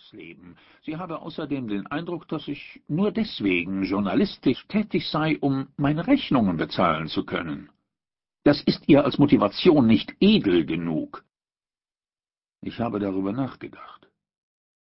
ausleben. Sie habe außerdem den Eindruck, dass ich nur deswegen journalistisch tätig sei, um meine Rechnungen bezahlen zu können. Das ist ihr als Motivation nicht edel genug. Ich habe darüber nachgedacht.